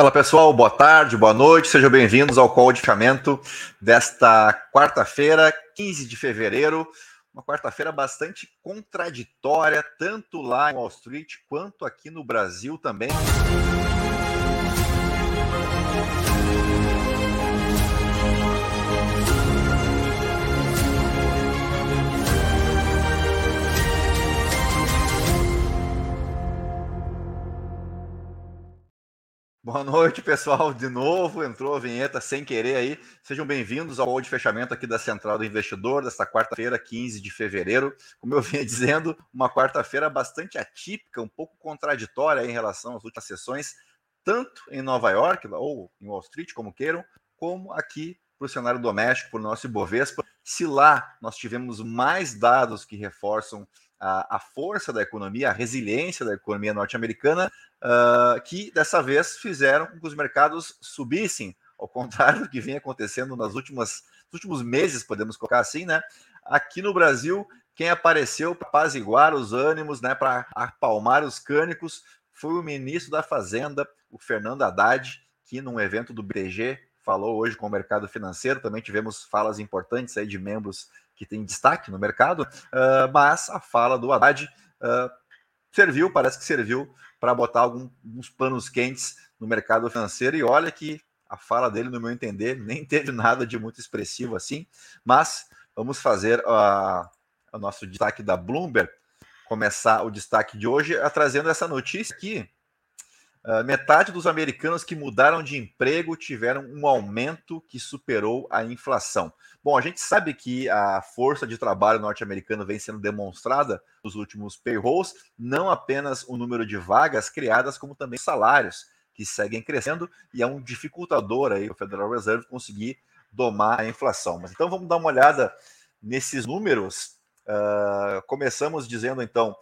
Fala pessoal, boa tarde, boa noite, sejam bem-vindos ao call de fechamento desta quarta-feira, 15 de fevereiro. Uma quarta-feira bastante contraditória, tanto lá em Wall Street quanto aqui no Brasil também. Boa noite, pessoal. De novo, entrou a vinheta sem querer aí. Sejam bem-vindos ao de fechamento aqui da Central do Investidor, desta quarta-feira, 15 de fevereiro. Como eu vinha dizendo, uma quarta-feira bastante atípica, um pouco contraditória em relação às últimas sessões, tanto em Nova York, ou em Wall Street, como queiram, como aqui para o cenário doméstico, para o nosso Ibovespa. Se lá nós tivemos mais dados que reforçam a, a força da economia, a resiliência da economia norte-americana, uh, que dessa vez fizeram com que os mercados subissem, ao contrário do que vem acontecendo nas últimas nos últimos meses, podemos colocar assim, né? Aqui no Brasil, quem apareceu para apaziguar os ânimos, né, para apalmar os cânicos, foi o ministro da Fazenda, o Fernando Haddad, que num evento do BTG falou hoje com o mercado financeiro. Também tivemos falas importantes aí de membros que têm destaque no mercado, uh, mas a fala do Haddad uh, serviu, parece que serviu para botar alguns panos quentes no mercado financeiro. E olha que a fala dele, no meu entender, nem teve nada de muito expressivo assim. Mas vamos fazer uh, o nosso destaque da Bloomberg, começar o destaque de hoje trazendo essa notícia aqui. Uh, metade dos americanos que mudaram de emprego tiveram um aumento que superou a inflação. Bom, a gente sabe que a força de trabalho norte-americana vem sendo demonstrada nos últimos payrolls, não apenas o número de vagas criadas, como também salários que seguem crescendo e é um dificultador aí o Federal Reserve conseguir domar a inflação. Mas então vamos dar uma olhada nesses números. Uh, começamos dizendo então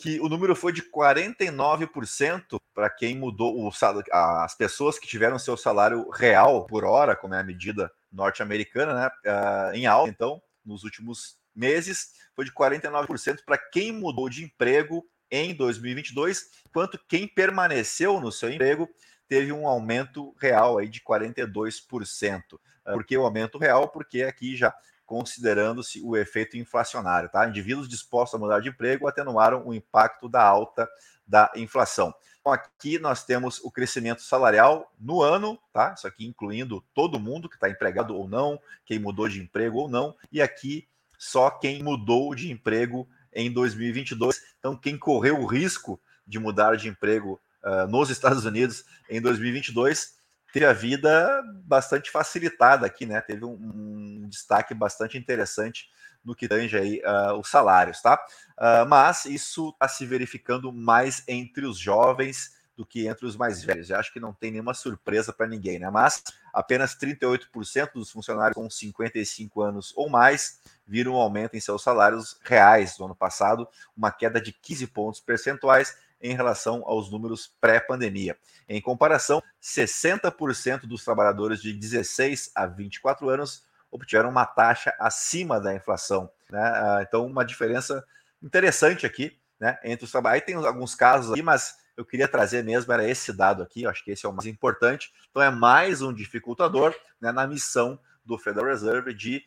que o número foi de 49% para quem mudou o salário, as pessoas que tiveram seu salário real por hora, como é a medida norte-americana, né, uh, em alta, então, nos últimos meses, foi de 49% para quem mudou de emprego em 2022, enquanto quem permaneceu no seu emprego teve um aumento real aí de 42%. Ah, por que o aumento real? Porque aqui já considerando-se o efeito inflacionário, tá? Indivíduos dispostos a mudar de emprego atenuaram o impacto da alta da inflação. Então, aqui nós temos o crescimento salarial no ano, tá? Isso aqui incluindo todo mundo que está empregado ou não, quem mudou de emprego ou não, e aqui só quem mudou de emprego em 2022. Então, quem correu o risco de mudar de emprego uh, nos Estados Unidos em 2022 teve a vida bastante facilitada aqui, né? Teve um, um destaque bastante interessante no que tange aí uh, os salários, tá? Uh, mas isso está se verificando mais entre os jovens do que entre os mais velhos. Eu acho que não tem nenhuma surpresa para ninguém, né? Mas apenas 38% dos funcionários com 55 anos ou mais viram um aumento em seus salários reais do ano passado, uma queda de 15 pontos percentuais em relação aos números pré-pandemia. Em comparação, 60% dos trabalhadores de 16 a 24 anos obtiveram uma taxa acima da inflação. Né? Ah, então, uma diferença interessante aqui né, entre os trabalhadores. Tem alguns casos aqui, mas eu queria trazer mesmo era esse dado aqui, eu acho que esse é o mais importante. Então, é mais um dificultador né, na missão do Federal Reserve de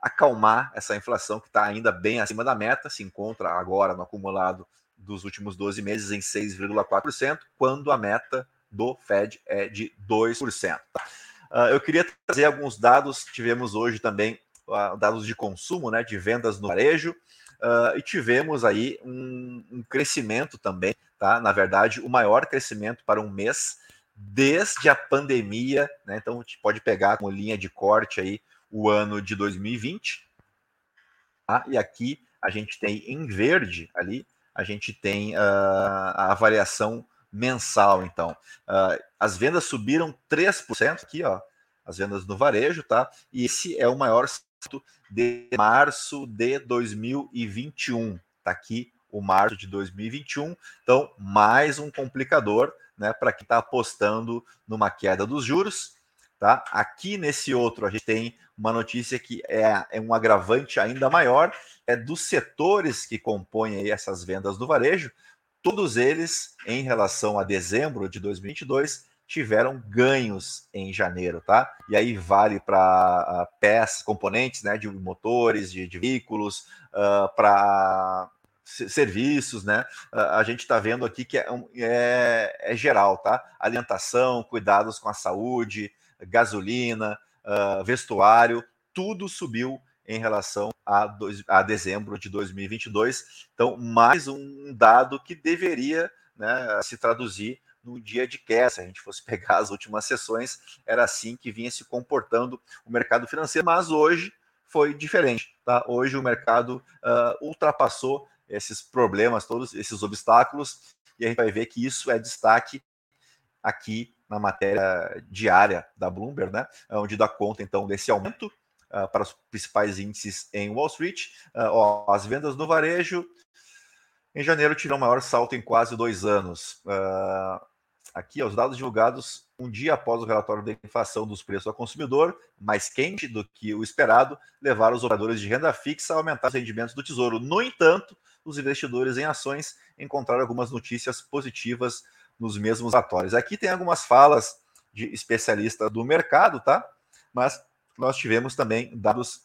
acalmar essa inflação que está ainda bem acima da meta, se encontra agora no acumulado dos últimos 12 meses em 6,4%, quando a meta do Fed é de 2%. Uh, eu queria trazer alguns dados, tivemos hoje também uh, dados de consumo, né, de vendas no varejo, uh, e tivemos aí um, um, crescimento também, tá? Na verdade, o maior crescimento para um mês desde a pandemia, né? Então, a gente pode pegar como linha de corte aí o ano de 2020, tá? E aqui a gente tem em verde ali, a gente tem a avaliação mensal, então. Uh, as vendas subiram 3% aqui, ó, as vendas no varejo, tá? E esse é o maior salto de março de 2021. Tá aqui o março de 2021. Então, mais um complicador, né, para quem está apostando numa queda dos juros, tá? Aqui nesse outro a gente tem uma notícia que é, é um agravante ainda maior, é dos setores que compõem essas vendas no varejo, todos eles, em relação a dezembro de 2022, tiveram ganhos em janeiro, tá? E aí vale para uh, peças, componentes, né, de motores, de, de veículos, uh, para serviços, né? A gente está vendo aqui que é, é, é, geral, tá? Alimentação, cuidados com a saúde, gasolina, uh, vestuário, tudo subiu em relação a, dois, a dezembro de 2022. Então, mais um dado que deveria né, se traduzir no dia de queda. Se a gente fosse pegar as últimas sessões, era assim que vinha se comportando o mercado financeiro, mas hoje foi diferente. Tá? Hoje o mercado uh, ultrapassou esses problemas, todos esses obstáculos, e a gente vai ver que isso é destaque aqui na matéria diária da Bloomberg, né, onde dá conta então desse aumento uh, para os principais índices em Wall Street. Uh, ó, as vendas no varejo em janeiro tiveram o maior salto em quase dois anos. Uh, aqui, os dados divulgados um dia após o relatório da inflação dos preços ao consumidor, mais quente do que o esperado, levaram os operadores de renda fixa a aumentar os rendimentos do tesouro. No entanto, os investidores em ações encontraram algumas notícias positivas nos mesmos relatórios. Aqui tem algumas falas de especialista do mercado, tá? Mas nós tivemos também dados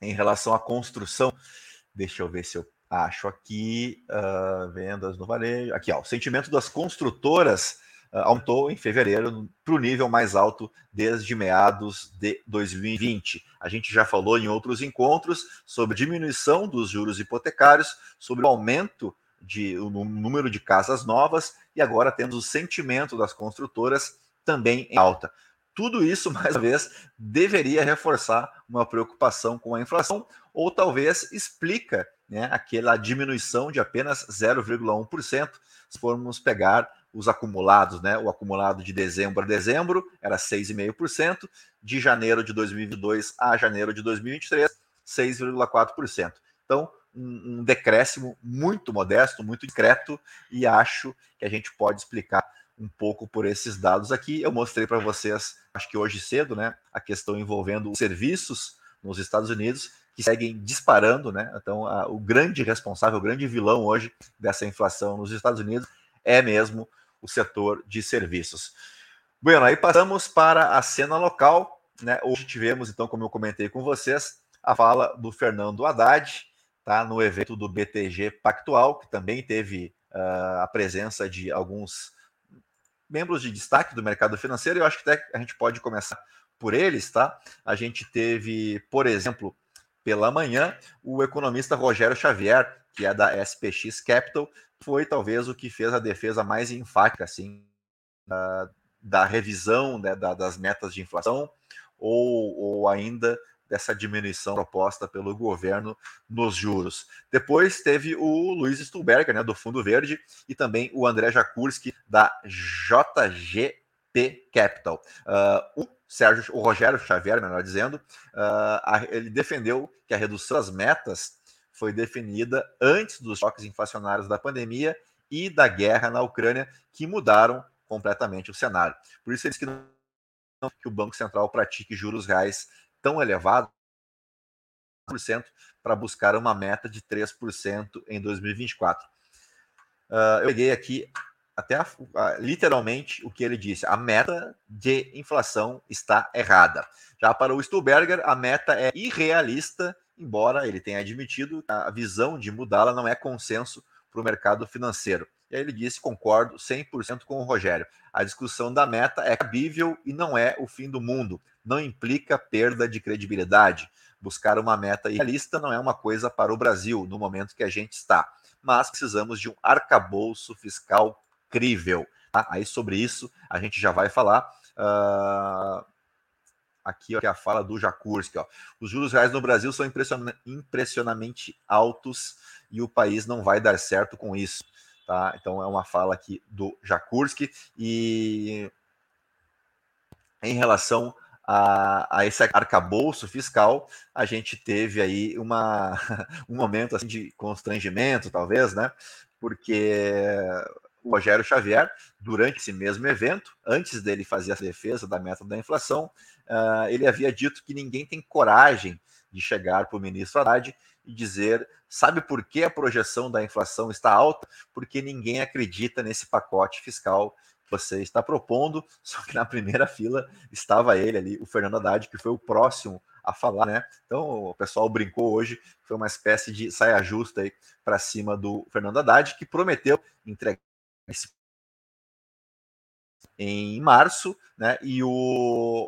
em relação à construção. Deixa eu ver se eu acho aqui uh, vendas no varejo. Aqui, ó, o sentimento das construtoras uh, aumentou em fevereiro para o nível mais alto desde meados de 2020. A gente já falou em outros encontros sobre diminuição dos juros hipotecários, sobre o aumento de o número de casas novas e agora temos o sentimento das construtoras também em alta. Tudo isso, mais uma vez, deveria reforçar uma preocupação com a inflação, ou talvez explica né, aquela diminuição de apenas 0,1%, se formos pegar os acumulados, né? O acumulado de dezembro a dezembro era 6,5%, de janeiro de 2022 a janeiro de 2023, 6,4%. Então, um, um decréscimo muito modesto, muito discreto, e acho que a gente pode explicar um pouco por esses dados aqui. Eu mostrei para vocês, acho que hoje cedo, né, a questão envolvendo os serviços nos Estados Unidos que seguem disparando, né? Então, a, o grande responsável, o grande vilão hoje dessa inflação nos Estados Unidos é mesmo o setor de serviços. Bueno, aí passamos para a cena local, né? Hoje tivemos, então, como eu comentei com vocês, a fala do Fernando Haddad, tá? No evento do BTG Pactual, que também teve uh, a presença de alguns membros de destaque do mercado financeiro, eu acho que até a gente pode começar por eles, tá? A gente teve, por exemplo, pela manhã, o economista Rogério Xavier, que é da SPX Capital, foi talvez o que fez a defesa mais enfática, assim, da, da revisão né, da, das metas de inflação, ou, ou ainda dessa diminuição proposta pelo governo nos juros. Depois teve o Luiz Stuberger, né, do Fundo Verde, e também o André Jakurski, da JGP Capital. Uh, o Sérgio, o Rogério Xavier, melhor dizendo, uh, ele defendeu que a redução das metas foi definida antes dos choques inflacionários da pandemia e da guerra na Ucrânia, que mudaram completamente o cenário. Por isso, eles que não que o Banco Central pratique juros reais tão elevado para buscar uma meta de 3% em 2024. Uh, ah, eu peguei aqui até a, a, literalmente o que ele disse: a meta de inflação está errada. Já para o Stuberger, a meta é irrealista, embora ele tenha admitido que a visão de mudá-la não é consenso para o mercado financeiro. E aí ele disse: concordo 100% com o Rogério. A discussão da meta é cabível e não é o fim do mundo. Não implica perda de credibilidade. Buscar uma meta realista não é uma coisa para o Brasil no momento que a gente está. Mas precisamos de um arcabouço fiscal crível. Tá? Aí sobre isso a gente já vai falar. Uh, aqui, aqui a fala do Jakurski. Ó. Os juros reais no Brasil são impressionamente altos e o país não vai dar certo com isso. Tá? Então é uma fala aqui do Jakurski e em relação a, a, esse arcabouço fiscal, a gente teve aí uma, um momento assim, de constrangimento, talvez, né? Porque o Rogério Xavier, durante esse mesmo evento, antes dele fazer a defesa da meta da inflação, uh, ele havia dito que ninguém tem coragem de chegar para o ministro Haddad e dizer: sabe por que a projeção da inflação está alta? Porque ninguém acredita nesse pacote fiscal você está propondo, só que na primeira fila estava ele ali, o Fernando Haddad, que foi o próximo a falar, né? Então o pessoal brincou hoje, foi uma espécie de saia justa aí para cima do Fernando Haddad, que prometeu entregar esse em março, né? E o,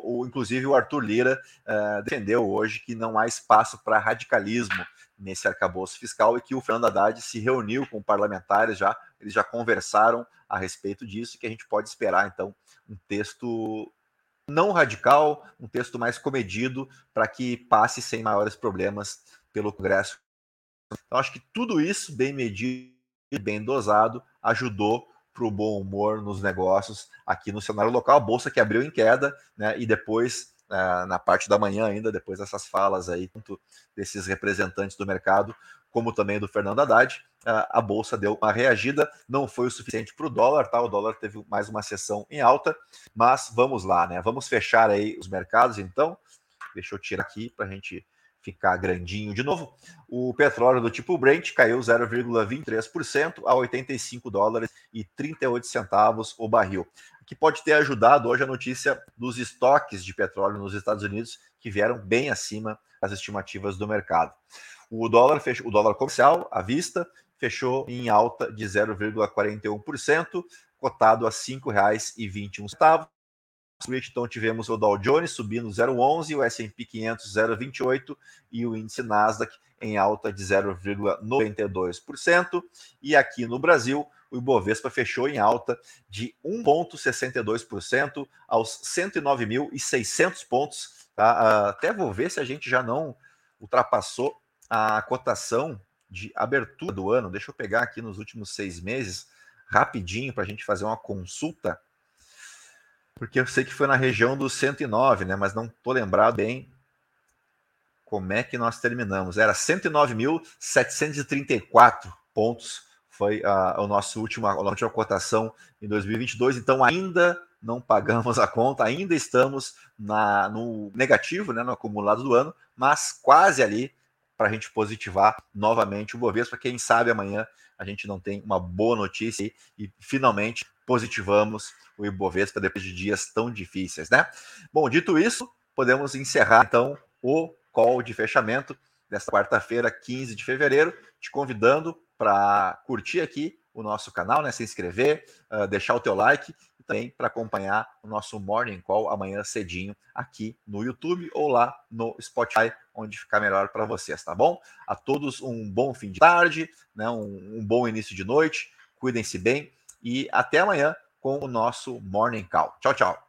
o inclusive o Arthur Lira uh, defendeu hoje que não há espaço para radicalismo nesse arcabouço fiscal e que o Fernando Haddad se reuniu com parlamentares já, eles já conversaram a respeito disso, que a gente pode esperar então um texto não radical, um texto mais comedido para que passe sem maiores problemas pelo Congresso. Então acho que tudo isso bem medido e bem dosado ajudou para o bom humor nos negócios aqui no cenário local. A bolsa que abriu em queda, né? E depois, uh, na parte da manhã ainda, depois dessas falas aí, desses representantes do mercado, como também do Fernando Haddad, a bolsa deu uma reagida. Não foi o suficiente para o dólar, tá? O dólar teve mais uma sessão em alta, mas vamos lá, né? Vamos fechar aí os mercados, então. Deixa eu tirar aqui para a gente ficar grandinho de novo. O petróleo do tipo Brent caiu 0,23% a 85 dólares e 38 centavos o barril. Que pode ter ajudado hoje a notícia dos estoques de petróleo nos Estados Unidos, que vieram bem acima das estimativas do mercado. O dólar fechou, o dólar comercial à vista fechou em alta de 0,41%, cotado a R$ 5,21 então tivemos o Dow Jones subindo 0,11, o S&P 500 0,28 e o índice Nasdaq em alta de 0,92%. E aqui no Brasil, o Ibovespa fechou em alta de 1,62% aos 109.600 pontos. Tá? Até vou ver se a gente já não ultrapassou a cotação de abertura do ano. Deixa eu pegar aqui nos últimos seis meses, rapidinho, para a gente fazer uma consulta porque eu sei que foi na região dos 109, né? Mas não tô lembrado bem como é que nós terminamos. Era 109.734 pontos foi a, a nossa última, a última cotação em 2022. Então ainda não pagamos a conta, ainda estamos na, no negativo, né, no acumulado do ano, mas quase ali para a gente positivar novamente o Bovespa. Quem sabe amanhã a gente não tem uma boa notícia e finalmente positivamos o Ibovespa depois de dias tão difíceis, né? Bom, dito isso, podemos encerrar então o call de fechamento desta quarta-feira, 15 de fevereiro, te convidando para curtir aqui o nosso canal, né? Se inscrever, uh, deixar o teu like também para acompanhar o nosso Morning Call amanhã cedinho aqui no YouTube ou lá no Spotify, onde ficar melhor para vocês, tá bom? A todos um bom fim de tarde, né? um, um bom início de noite, cuidem-se bem e até amanhã com o nosso Morning Call. Tchau, tchau.